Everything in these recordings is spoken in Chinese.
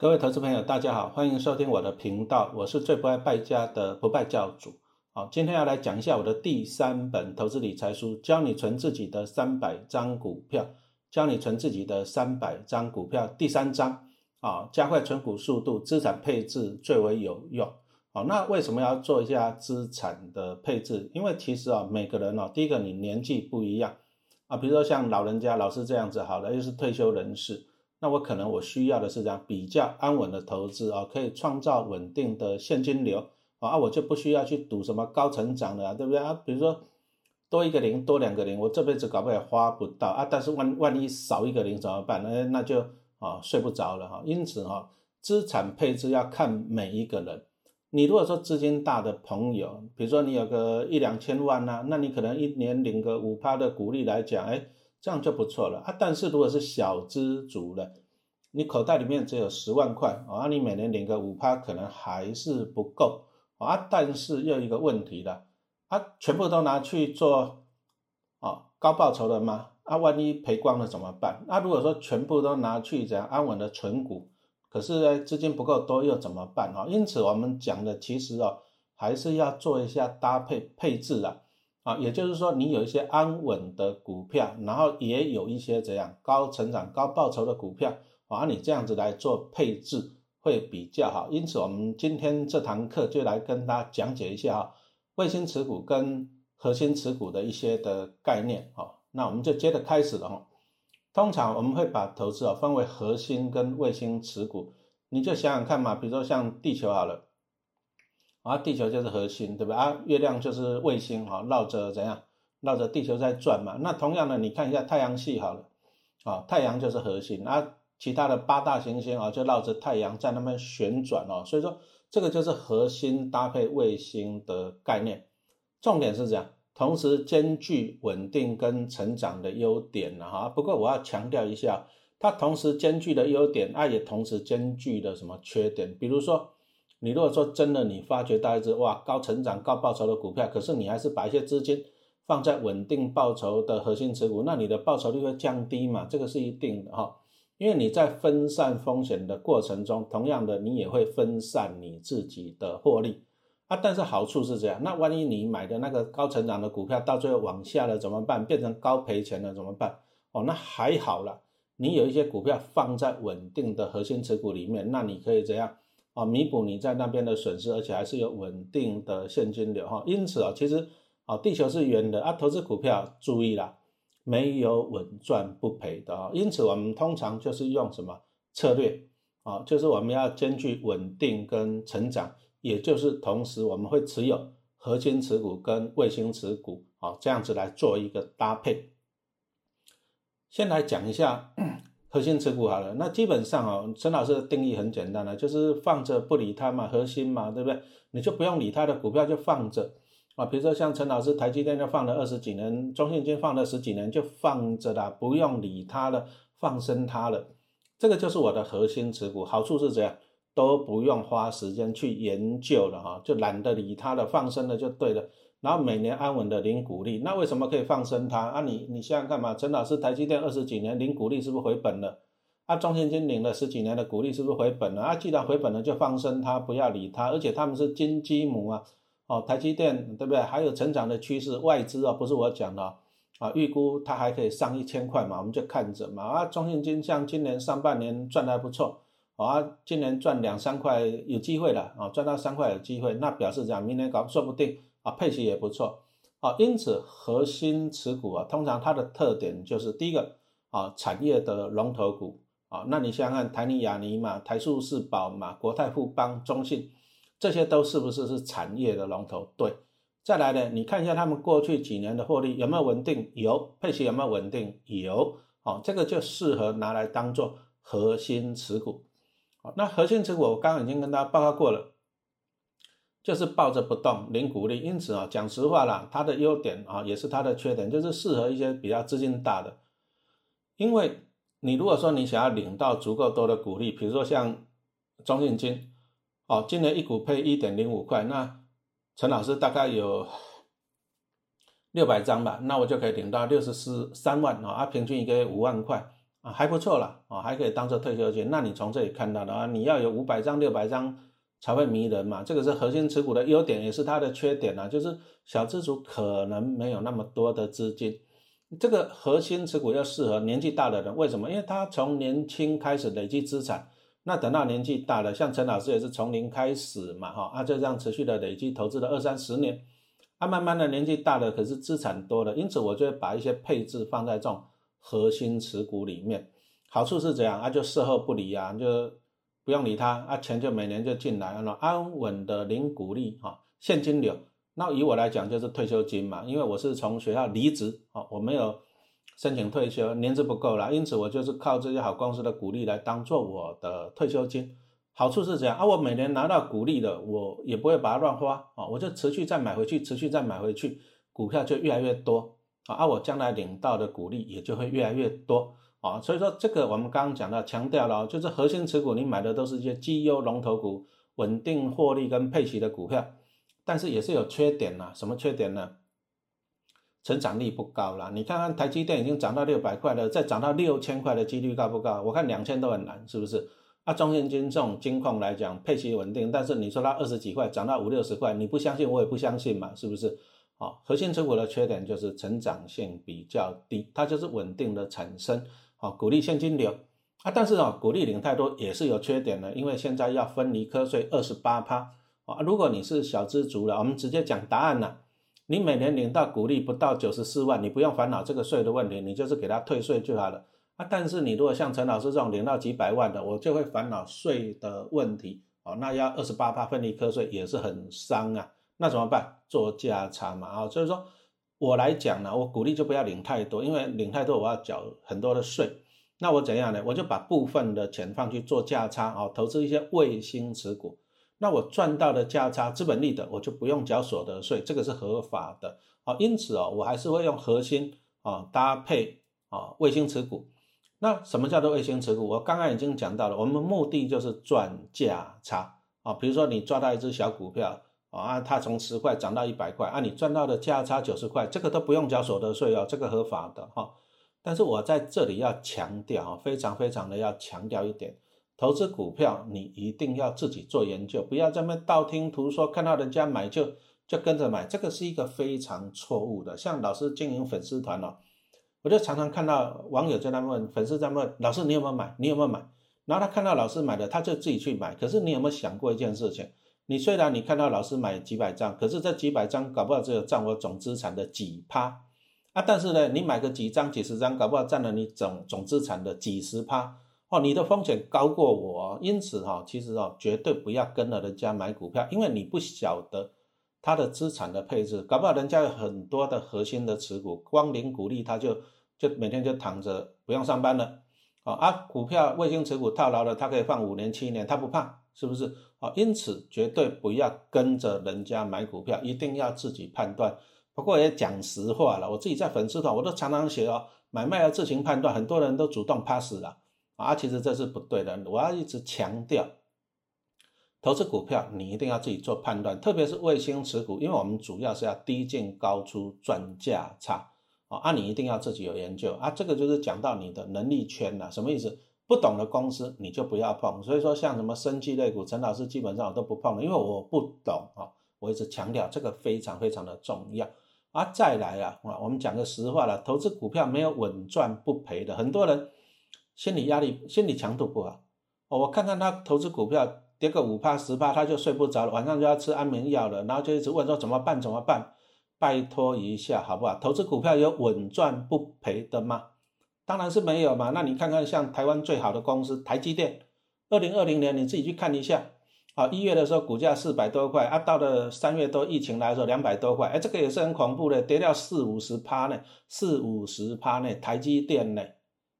各位投资朋友，大家好，欢迎收听我的频道，我是最不爱败家的不败教主。好，今天要来讲一下我的第三本投资理财书，教你存自己的三百张股票，教你存自己的三百张股票。第三章啊，加快存股速度，资产配置最为有用。好，那为什么要做一下资产的配置？因为其实啊，每个人哦，第一个你年纪不一样啊，比如说像老人家、老师这样子，好了，又是退休人士。那我可能我需要的是这样比较安稳的投资啊，可以创造稳定的现金流啊，我就不需要去赌什么高成长的，对不对啊？比如说多一个零，多两个零，我这辈子搞不好花不到啊。但是万万一少一个零怎么办？呢那就啊睡不着了哈。因此哈，资产配置要看每一个人。你如果说资金大的朋友，比如说你有个一两千万呐，那你可能一年领个五趴的股利来讲，哎。这样就不错了啊！但是如果是小资族了，你口袋里面只有十万块啊，你每年领个五趴可能还是不够啊。但是又一个问题了，啊，全部都拿去做啊高报酬的吗？啊，万一赔光了怎么办？那如果说全部都拿去这样安稳的存股，可是呢资金不够多又怎么办啊？因此我们讲的其实哦，还是要做一下搭配配置的。啊，也就是说，你有一些安稳的股票，然后也有一些怎样高成长、高报酬的股票，啊，你这样子来做配置会比较好。因此，我们今天这堂课就来跟大家讲解一下啊，卫星持股跟核心持股的一些的概念。啊，那我们就接着开始了哈。通常我们会把投资啊分为核心跟卫星持股，你就想想看嘛，比如说像地球好了。啊，地球就是核心，对吧？啊，月亮就是卫星，哈，绕着怎样？绕着地球在转嘛。那同样的，你看一下太阳系好了，啊，太阳就是核心，啊，其他的八大行星啊，就绕着太阳在那边旋转哦。所以说，这个就是核心搭配卫星的概念。重点是这样，同时兼具稳定跟成长的优点了哈。不过我要强调一下，它同时兼具的优点，啊，也同时兼具的什么缺点？比如说。你如果说真的，你发觉到一只哇高成长、高报酬的股票，可是你还是把一些资金放在稳定报酬的核心持股，那你的报酬率会降低嘛？这个是一定的哈，因为你在分散风险的过程中，同样的你也会分散你自己的获利啊。但是好处是这样，那万一你买的那个高成长的股票到最后往下了怎么办？变成高赔钱了怎么办？哦，那还好了，你有一些股票放在稳定的核心持股里面，那你可以怎样？啊，弥补你在那边的损失，而且还是有稳定的现金流哈。因此啊，其实啊，地球是圆的啊，投资股票注意啦，没有稳赚不赔的啊。因此我们通常就是用什么策略啊？就是我们要兼具稳定跟成长，也就是同时我们会持有核心持股跟卫星持股啊，这样子来做一个搭配。先来讲一下。核心持股好了，那基本上哦，陈老师的定义很简单了，就是放着不理它嘛，核心嘛，对不对？你就不用理它的股票就放着啊，比如说像陈老师台积电就放了二十几年，中信金放了十几年就放着啦，不用理它了，放生它了，这个就是我的核心持股。好处是怎样，都不用花时间去研究了哈，就懒得理它了，放生了就对了。然后每年安稳的领股利，那为什么可以放生它啊？你你想想看嘛，陈老师台积电二十几年领股利是不是回本了？啊，中信金领了十几年的股利是不是回本了？啊，既然回本了就放生它，不要理它，而且他们是金鸡母啊，哦，台积电对不对？还有成长的趋势，外资啊不是我讲的啊，预估它还可以上一千块嘛，我们就看着嘛。啊，中信金像今年上半年赚的还不错，啊，今年赚两三块有机会了啊，赚到三块有机会，那表示讲明年搞说不定。啊，配息也不错，啊，因此核心持股啊，通常它的特点就是第一个啊，产业的龙头股啊，那你想想看，台泥、亚泥嘛，台塑、四宝嘛，国泰、富邦、中信，这些都是不是是产业的龙头？对，再来呢，你看一下他们过去几年的获利有没有稳定？有，配息有没有稳定？有，哦，这个就适合拿来当做核心持股。好，那核心持股我刚刚已经跟大家报告过了。就是抱着不动零股利，因此啊，讲实话啦，它的优点啊，也是它的缺点，就是适合一些比较资金大的。因为你如果说你想要领到足够多的股利，比如说像中信金，哦，今年一股配一点零五块，那陈老师大概有六百张吧，那我就可以领到六十四三万啊，啊，平均一个月五万块啊，还不错了啊，还可以当做退休金。那你从这里看到的啊，你要有五百张、六百张才会迷人嘛。这个是核心持股的优点，也是它的缺点啊，就是小资主可能没有那么多的资金。这个核心持股要适合年纪大的人，为什么？因为他从年轻开始累积资产，那等到年纪大了，像陈老师也是从零开始嘛，哈，啊就这样持续的累积投资了二三十年，啊慢慢的年纪大了，可是资产多了，因此我就会把一些配置放在这种核心持股里面，好处是怎样？啊就事后不理啊，就不用理他，啊钱就每年就进来，那安稳的零股利，哈，现金流。那以我来讲就是退休金嘛，因为我是从学校离职啊，我没有申请退休，年资不够了，因此我就是靠这些好公司的股利来当做我的退休金。好处是这样啊，我每年拿到股利的，我也不会把它乱花啊，我就持续再买回去，持续再买回去，股票就越来越多啊，而我将来领到的股利也就会越来越多啊。所以说这个我们刚刚讲到强调了，就是核心持股，你买的都是一些绩优龙头股，稳定获利跟配息的股票。但是也是有缺点呐，什么缺点呢？成长力不高啦。你看看台积电已经涨到六百块了，再涨到六千块的几率高不高？我看两千都很难，是不是？啊，中信金这种金矿来讲，配息稳定，但是你说它二十几块涨到五六十块，你不相信我也不相信嘛，是不是？啊，核心持股的缺点就是成长性比较低，它就是稳定的产生，啊，股利现金流啊，但是啊，股利领太多也是有缺点的，因为现在要分离科税二十八趴。啊，如果你是小资族了，我们直接讲答案了。你每年领到股利不到九十四万，你不用烦恼这个税的问题，你就是给他退税就好了。啊，但是你如果像陈老师这种领到几百万的，我就会烦恼税的问题。哦，那要二十八趴分离课税也是很伤啊。那怎么办？做价差嘛。啊，所以说我来讲呢，我鼓励就不要领太多，因为领太多我要缴很多的税。那我怎样呢？我就把部分的钱放去做价差，啊，投资一些卫星持股。那我赚到的价差资本利得，我就不用缴所得税，这个是合法的啊。因此哦，我还是会用核心啊搭配啊卫星持股。那什么叫做卫星持股？我刚刚已经讲到了，我们目的就是赚价差啊。比如说你抓到一只小股票啊，它从十块涨到一百块啊，你赚到的价差九十块，这个都不用交所得税哦，这个合法的哈。但是我在这里要强调啊，非常非常的要强调一点。投资股票，你一定要自己做研究，不要这么道听途说，看到人家买就就跟着买，这个是一个非常错误的。像老师经营粉丝团哦，我就常常看到网友在那问，粉丝在问老师你有没有买？你有没有买？然后他看到老师买的，他就自己去买。可是你有没有想过一件事情？你虽然你看到老师买几百张，可是这几百张搞不好只有占我总资产的几趴啊。但是呢，你买个几张、几十张，搞不好占了你总总资产的几十趴。哦，你的风险高过我，因此哈，其实哦，绝对不要跟了人家买股票，因为你不晓得他的资产的配置，搞不好人家有很多的核心的持股，光领股利他就就每天就躺着不用上班了，啊啊，股票卫星持股套牢了，他可以放五年七年，他不怕，是不是？啊，因此绝对不要跟着人家买股票，一定要自己判断。不过也讲实话了，我自己在粉丝团我都常常写哦，买卖要自行判断，很多人都主动 pass 了。啊，其实这是不对的。我要一直强调，投资股票你一定要自己做判断，特别是卫星持股，因为我们主要是要低进高出赚价差啊。啊，你一定要自己有研究啊。这个就是讲到你的能力圈了，什么意思？不懂的公司你就不要碰。所以说，像什么生技类股，陈老师基本上我都不碰了，因为我不懂啊。我一直强调这个非常非常的重要啊。再来啊，啊，我们讲个实话了，投资股票没有稳赚不赔的，很多人。心理压力、心理强度不好，我看看他投资股票跌个五趴十趴，他就睡不着了，晚上就要吃安眠药了，然后就一直问说怎么办？怎么办？拜托一下好不好？投资股票有稳赚不赔的吗？当然是没有嘛。那你看看像台湾最好的公司台积电，二零二零年你自己去看一下，啊，一月的时候股价四百多块啊，到了三月多疫情来的时候两百多块，哎，这个也是很恐怖的，跌掉四五十趴呢，四五十趴呢，台积电呢。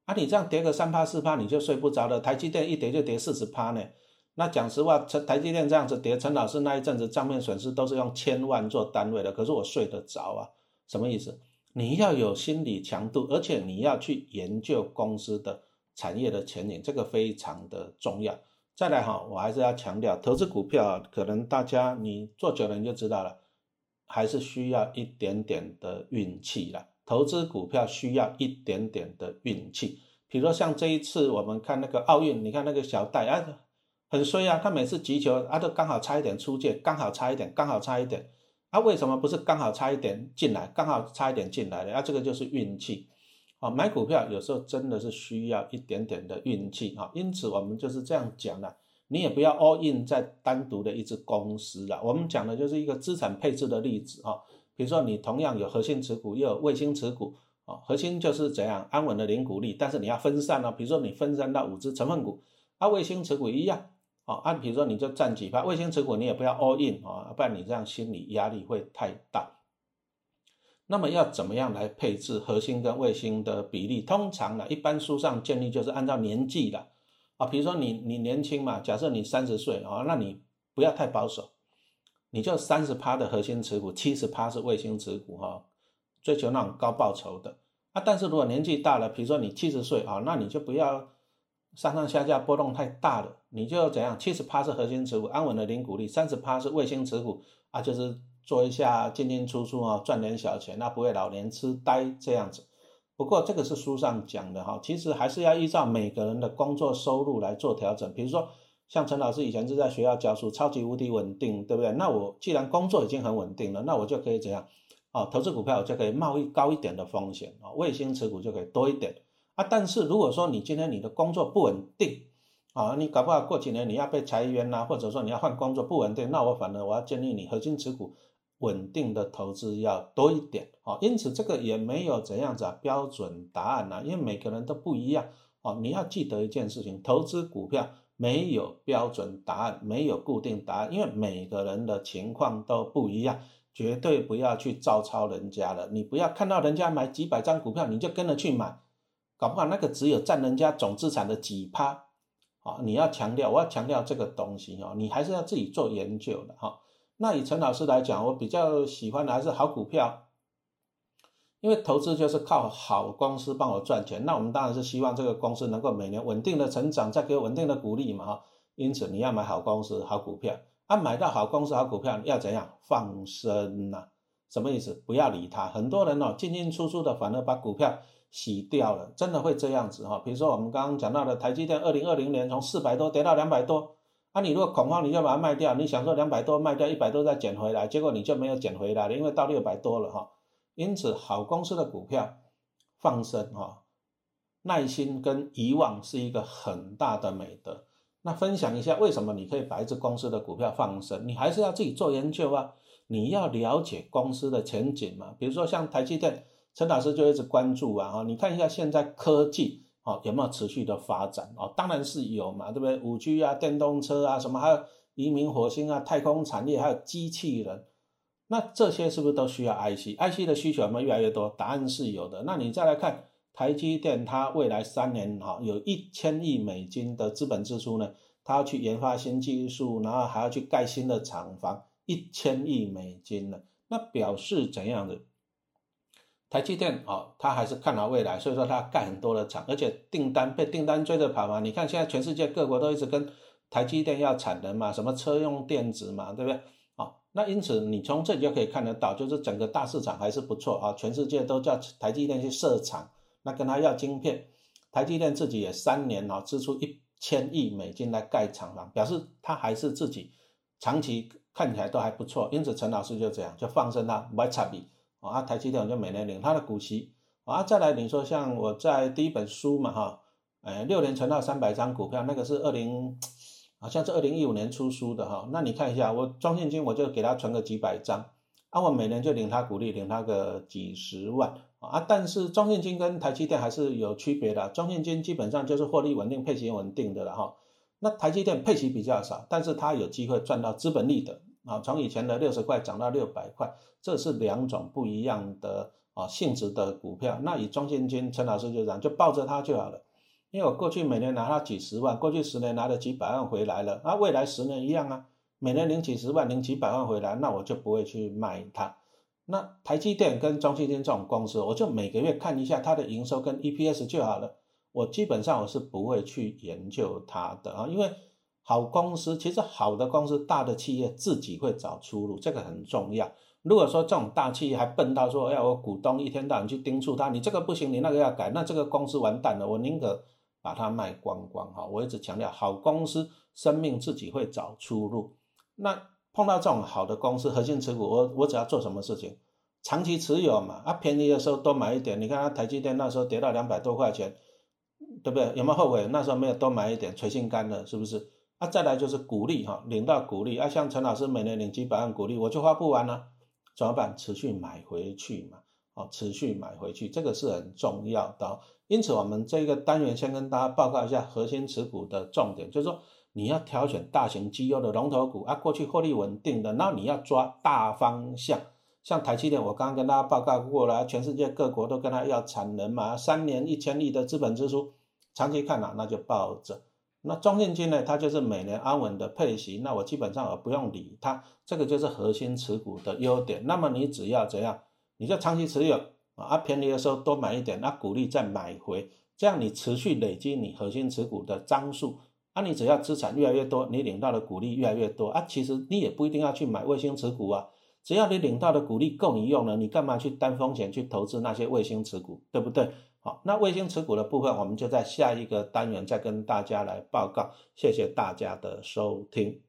啊，你这样跌个三趴四趴，你就睡不着了。台积电一跌就跌四十趴呢。那讲实话，陈台积电这样子跌，陈老师那一阵子账面损失都是用千万做单位的，可是我睡得着啊。什么意思？你要有心理强度，而且你要去研究公司的产业的前景，这个非常的重要。再来哈，我还是要强调，投资股票可能大家你做久了你就知道了，还是需要一点点的运气了。投资股票需要一点点的运气，比如说像这一次我们看那个奥运，你看那个小戴啊，很衰啊，他每次击球啊都刚好差一点出界，刚好差一点，刚好差一点，啊为什么不是刚好差一点进来，刚好差一点进来的？啊这个就是运气，啊买股票有时候真的是需要一点点的运气啊，因此我们就是这样讲的，你也不要 all in 在单独的一只公司了，我们讲的就是一个资产配置的例子啊，比如说你同样有核心持股，又有卫星持股。核心就是怎样安稳的零股利，但是你要分散哦，比如说你分散到五只成分股，啊，卫星持股一样，哦，按比如说你就占几趴，卫星持股你也不要 all in 啊，不然你这样心理压力会太大。那么要怎么样来配置核心跟卫星的比例？通常呢，一般书上建议就是按照年纪的，啊，比如说你你年轻嘛，假设你三十岁啊，那你不要太保守，你就三十趴的核心持股，七十趴是卫星持股哈。追求那种高报酬的啊，但是如果年纪大了，比如说你七十岁啊，那你就不要上上下下波动太大了，你就怎样？七十趴是核心持股，安稳的零股利；三十趴是卫星持股啊，就是做一下进进出出啊，赚点小钱，那不会老年痴呆这样子。不过这个是书上讲的哈，其实还是要依照每个人的工作收入来做调整。比如说像陈老师以前是在学校教书，超级无敌稳定，对不对？那我既然工作已经很稳定了，那我就可以怎样？哦，投资股票我就可以冒一高一点的风险啊，卫星持股就可以多一点啊。但是如果说你今天你的工作不稳定啊，你搞不好过几年你要被裁员呐，或者说你要换工作不稳定，那我反而我要建议你核心持股稳定的投资要多一点啊。因此这个也没有怎样子啊标准答案呐，因为每个人都不一样哦。你要记得一件事情，投资股票没有标准答案，没有固定答案，因为每个人的情况都不一样。绝对不要去照抄人家了，你不要看到人家买几百张股票，你就跟着去买，搞不好那个只有占人家总资产的几趴，啊，你要强调，我要强调这个东西哦，你还是要自己做研究的哈。那以陈老师来讲，我比较喜欢的还是好股票，因为投资就是靠好公司帮我赚钱，那我们当然是希望这个公司能够每年稳定的成长，再给稳定的鼓励嘛哈。因此你要买好公司、好股票。啊，买到好公司、好股票要怎样放生呐？什么意思？不要理它。很多人哦，进进出出的，反而把股票洗掉了，真的会这样子哈。比如说我们刚刚讲到的台积电，二零二零年从四百多跌到两百多，啊，你如果恐慌，你就把它卖掉。你想说两百多卖掉，一百多再捡回来，结果你就没有捡回来了，因为到六百多了哈。因此，好公司的股票放生哈，耐心跟遗忘是一个很大的美德。那分享一下，为什么你可以把一只公司的股票放生？你还是要自己做研究啊！你要了解公司的前景嘛。比如说像台积电，陈老师就一直关注啊。哈，你看一下现在科技哦有没有持续的发展哦？当然是有嘛，对不对？五 G 啊，电动车啊，什么还有移民火星啊，太空产业，还有机器人，那这些是不是都需要 IC？IC 的需求有没有越来越多？答案是有的。那你再来看。台积电它未来三年哈有一千亿美金的资本支出呢，它要去研发新技术，然后还要去盖新的厂房，一千亿美金呢，那表示怎样的？台积电哦，它还是看好未来，所以说它盖很多的厂，而且订单被订单追着跑嘛。你看现在全世界各国都一直跟台积电要产能嘛，什么车用电子嘛，对不对？哦，那因此你从这里就可以看得到，就是整个大市场还是不错啊，全世界都叫台积电去设厂。那跟他要晶片，台积电自己也三年啊支出一千亿美金来盖厂房，表示他还是自己长期看起来都还不错。因此陈老师就这样就放生他买差比啊，台积电就每年领他的股息啊。再来你说像我在第一本书嘛哈，哎六年存到三百张股票，那个是二零好像是二零一五年出书的哈。那你看一下我装现金我就给他存个几百张，啊我每年就领他股利，领他个几十万。啊，但是中信金跟台积电还是有区别的。中信金基本上就是获利稳定、配息稳定的了哈。那台积电配息比较少，但是它有机会赚到资本利得啊。从以前的六十块涨到六百块，这是两种不一样的啊性质的股票。那以中信金，陈老师就讲，就抱着它就好了。因为我过去每年拿它几十万，过去十年拿了几百万回来了，那未来十年一样啊，每年领几十万、领几百万回来，那我就不会去卖它。那台积电跟中信金这种公司，我就每个月看一下它的营收跟 EPS 就好了。我基本上我是不会去研究它的啊，因为好公司其实好的公司、大的企业自己会找出路，这个很重要如果说这种大企业还笨到说要我股东一天到晚去盯住他，你这个不行，你那个要改，那这个公司完蛋了。我宁可把它卖光光哈。我一直强调，好公司生命自己会找出路。那碰到这种好的公司，核心持股，我我只要做什么事情？长期持有嘛，啊，便宜的时候多买一点。你看它台积电那时候跌到两百多块钱，对不对？有没有后悔？那时候没有多买一点，垂心肝了，是不是？啊，再来就是股利哈，领到股利啊，像陈老师每年领几百万股利，我就花不完了，怎么办？持续买回去嘛，哦，持续买回去，这个是很重要的。因此，我们这个单元先跟大家报告一下核心持股的重点，就是说你要挑选大型绩优的龙头股啊，过去获利稳定的，那你要抓大方向。像台积电，我刚刚跟大家报告过了，全世界各国都跟他要产能嘛，三年一千亿的资本支出，长期看啊，那就抱着。那中信金呢？它就是每年安稳的配息，那我基本上我不用理它，这个就是核心持股的优点。那么你只要怎样，你就长期持有啊，啊便宜的时候多买一点，那股利再买回，这样你持续累积你核心持股的张数，啊，你只要资产越来越多，你领到的股利越来越多啊，其实你也不一定要去买卫星持股啊，只要你领到的股利够你用了，你干嘛去担风险去投资那些卫星持股，对不对？好，那卫星持股的部分，我们就在下一个单元再跟大家来报告。谢谢大家的收听。